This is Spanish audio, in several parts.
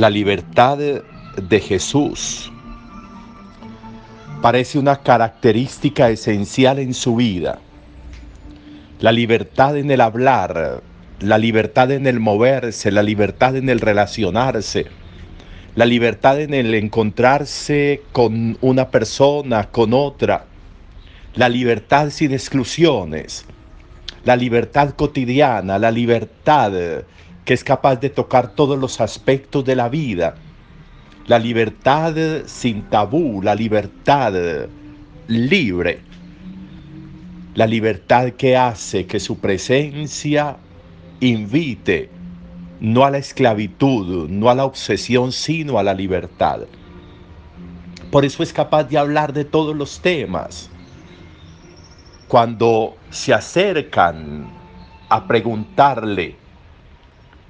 La libertad de Jesús parece una característica esencial en su vida. La libertad en el hablar, la libertad en el moverse, la libertad en el relacionarse, la libertad en el encontrarse con una persona, con otra, la libertad sin exclusiones, la libertad cotidiana, la libertad que es capaz de tocar todos los aspectos de la vida, la libertad sin tabú, la libertad libre, la libertad que hace que su presencia invite no a la esclavitud, no a la obsesión, sino a la libertad. Por eso es capaz de hablar de todos los temas. Cuando se acercan a preguntarle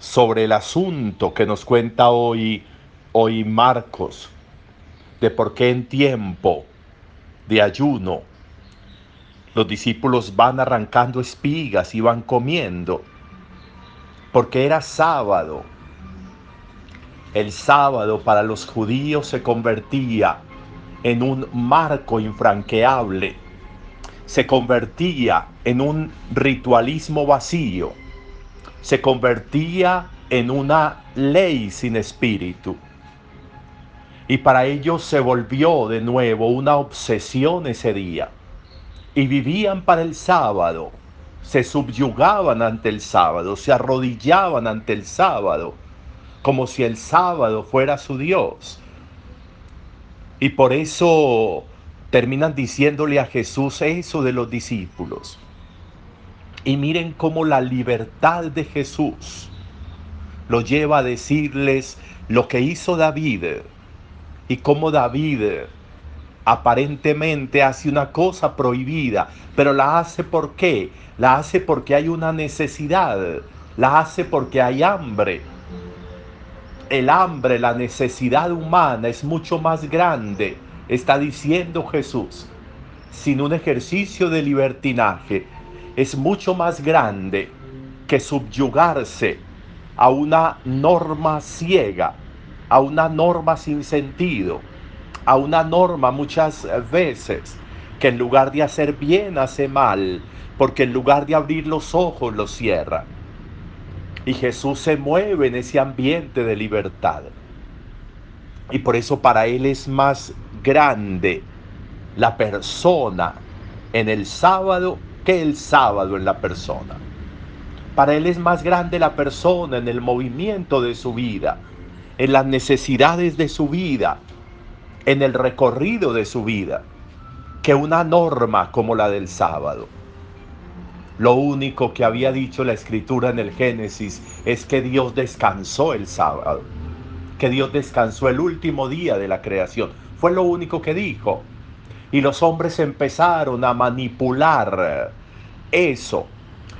sobre el asunto que nos cuenta hoy, hoy Marcos, de por qué en tiempo de ayuno los discípulos van arrancando espigas y van comiendo, porque era sábado. El sábado para los judíos se convertía en un marco infranqueable, se convertía en un ritualismo vacío se convertía en una ley sin espíritu. Y para ellos se volvió de nuevo una obsesión ese día. Y vivían para el sábado, se subyugaban ante el sábado, se arrodillaban ante el sábado, como si el sábado fuera su Dios. Y por eso terminan diciéndole a Jesús eso de los discípulos. Y miren cómo la libertad de Jesús lo lleva a decirles lo que hizo David y cómo David aparentemente hace una cosa prohibida, pero la hace por qué? La hace porque hay una necesidad, la hace porque hay hambre. El hambre, la necesidad humana es mucho más grande, está diciendo Jesús, sin un ejercicio de libertinaje es mucho más grande que subyugarse a una norma ciega, a una norma sin sentido, a una norma muchas veces que en lugar de hacer bien hace mal, porque en lugar de abrir los ojos los cierra. Y Jesús se mueve en ese ambiente de libertad. Y por eso para Él es más grande la persona en el sábado el sábado en la persona. Para Él es más grande la persona en el movimiento de su vida, en las necesidades de su vida, en el recorrido de su vida, que una norma como la del sábado. Lo único que había dicho la escritura en el Génesis es que Dios descansó el sábado, que Dios descansó el último día de la creación. Fue lo único que dijo. Y los hombres empezaron a manipular eso,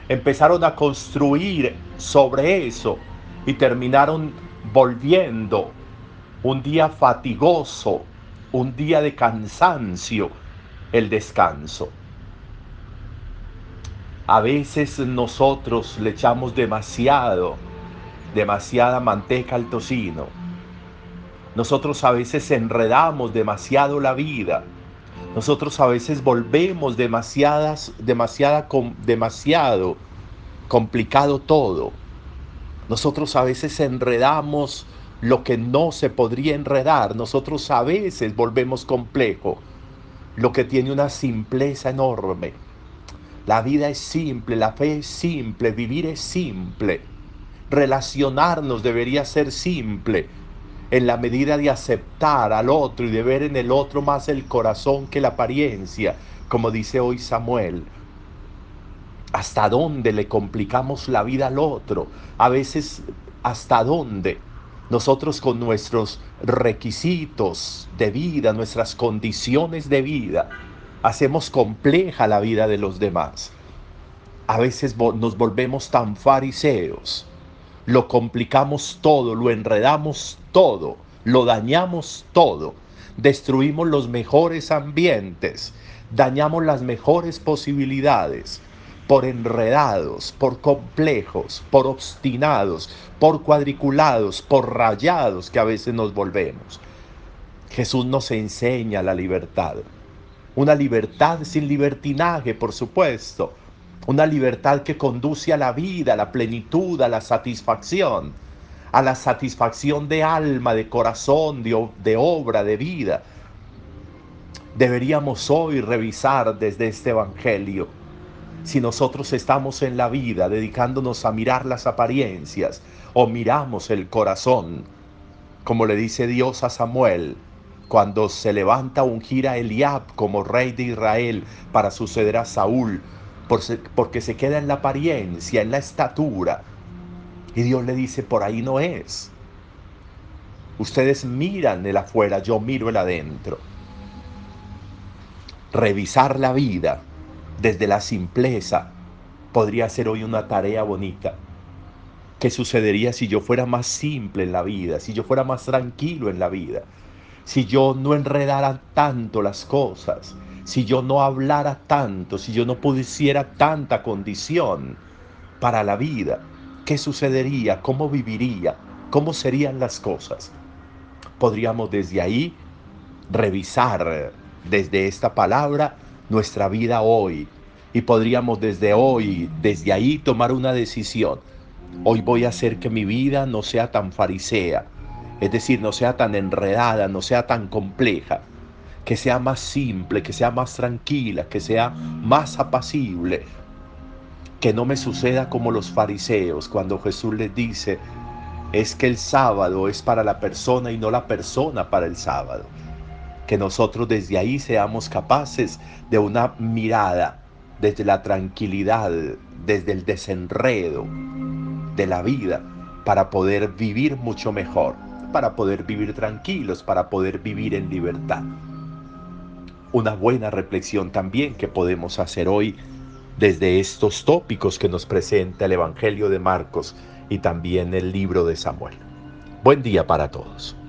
empezaron a construir sobre eso y terminaron volviendo un día fatigoso, un día de cansancio, el descanso. A veces nosotros le echamos demasiado, demasiada manteca al tocino. Nosotros a veces enredamos demasiado la vida nosotros a veces volvemos demasiadas, demasiada, demasiado complicado todo. Nosotros a veces enredamos lo que no se podría enredar. Nosotros a veces volvemos complejo lo que tiene una simpleza enorme. La vida es simple, la fe es simple, vivir es simple. Relacionarnos debería ser simple en la medida de aceptar al otro y de ver en el otro más el corazón que la apariencia, como dice hoy Samuel. ¿Hasta dónde le complicamos la vida al otro? A veces, ¿hasta dónde? Nosotros con nuestros requisitos de vida, nuestras condiciones de vida, hacemos compleja la vida de los demás. A veces nos volvemos tan fariseos lo complicamos todo, lo enredamos todo, lo dañamos todo, destruimos los mejores ambientes, dañamos las mejores posibilidades, por enredados, por complejos, por obstinados, por cuadriculados, por rayados que a veces nos volvemos. Jesús nos enseña la libertad. Una libertad sin libertinaje, por supuesto. Una libertad que conduce a la vida, a la plenitud, a la satisfacción. A la satisfacción de alma, de corazón, de, obra, de vida. Deberíamos hoy revisar desde este Evangelio si nosotros estamos en la vida dedicándonos a mirar las apariencias o miramos el corazón, como le dice Dios a Samuel, cuando se levanta a ungir a Eliab como rey de Israel para suceder a Saúl, porque se queda en la apariencia, en la estatura. Y Dios le dice, por ahí no es. Ustedes miran el afuera, yo miro el adentro. Revisar la vida desde la simpleza podría ser hoy una tarea bonita. ¿Qué sucedería si yo fuera más simple en la vida, si yo fuera más tranquilo en la vida? si yo no enredara tanto las cosas, si yo no hablara tanto, si yo no pusiera tanta condición para la vida, ¿qué sucedería? ¿Cómo viviría? ¿Cómo serían las cosas? Podríamos desde ahí revisar desde esta palabra nuestra vida hoy y podríamos desde hoy, desde ahí tomar una decisión. Hoy voy a hacer que mi vida no sea tan farisea, es decir, no sea tan enredada, no sea tan compleja, que sea más simple, que sea más tranquila, que sea más apacible, que no me suceda como los fariseos cuando Jesús les dice, es que el sábado es para la persona y no la persona para el sábado. Que nosotros desde ahí seamos capaces de una mirada desde la tranquilidad, desde el desenredo de la vida, para poder vivir mucho mejor para poder vivir tranquilos, para poder vivir en libertad. Una buena reflexión también que podemos hacer hoy desde estos tópicos que nos presenta el Evangelio de Marcos y también el libro de Samuel. Buen día para todos.